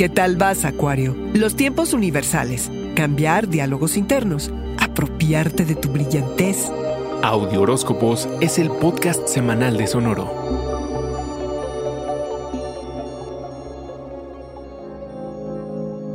¿Qué tal vas, Acuario? Los tiempos universales, cambiar diálogos internos, apropiarte de tu brillantez. Audio Horóscopos es el podcast semanal de Sonoro.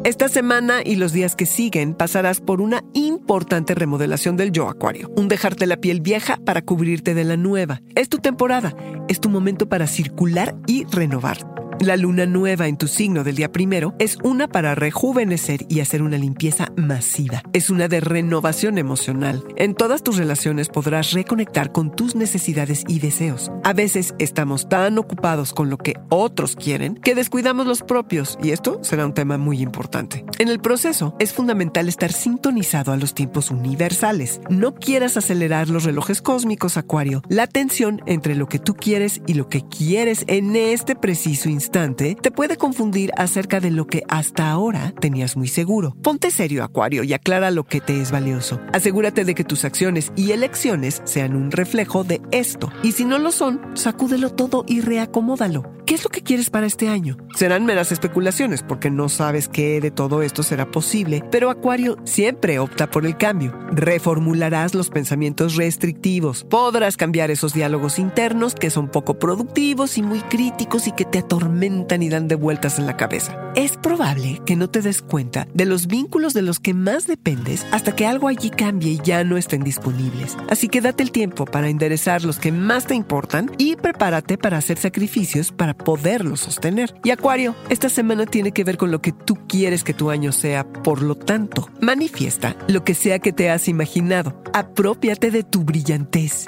Esta semana y los días que siguen pasarás por una importante remodelación del yo acuario, un dejarte la piel vieja para cubrirte de la nueva. Es tu temporada, es tu momento para circular y renovar. La luna nueva en tu signo del día primero es una para rejuvenecer y hacer una limpieza masiva. Es una de renovación emocional. En todas tus relaciones podrás reconectar con tus necesidades y deseos. A veces estamos tan ocupados con lo que otros quieren que descuidamos los propios y esto será un tema muy importante. En el proceso es fundamental estar sintonizado a los tiempos universales. No quieras acelerar los relojes cósmicos, Acuario. La tensión entre lo que tú quieres y lo que quieres en este preciso instante te puede confundir acerca de lo que hasta ahora tenías muy seguro. Ponte serio, Acuario, y aclara lo que te es valioso. Asegúrate de que tus acciones y elecciones sean un reflejo de esto. Y si no lo son, sacúdelo todo y reacomódalo. ¿Qué es lo que quieres para este año? Serán meras especulaciones porque no sabes qué de todo esto será posible, pero Acuario siempre opta por el cambio. Reformularás los pensamientos restrictivos. Podrás cambiar esos diálogos internos que son poco productivos y muy críticos y que te atormentan y dan de vueltas en la cabeza. Es probable que no te des cuenta de los vínculos de los que más dependes hasta que algo allí cambie y ya no estén disponibles. Así que date el tiempo para enderezar los que más te importan y prepárate para hacer sacrificios para poderlo sostener. Y Acuario, esta semana tiene que ver con lo que tú quieres que tu año sea, por lo tanto, manifiesta lo que sea que te has imaginado. Apropiate de tu brillantez.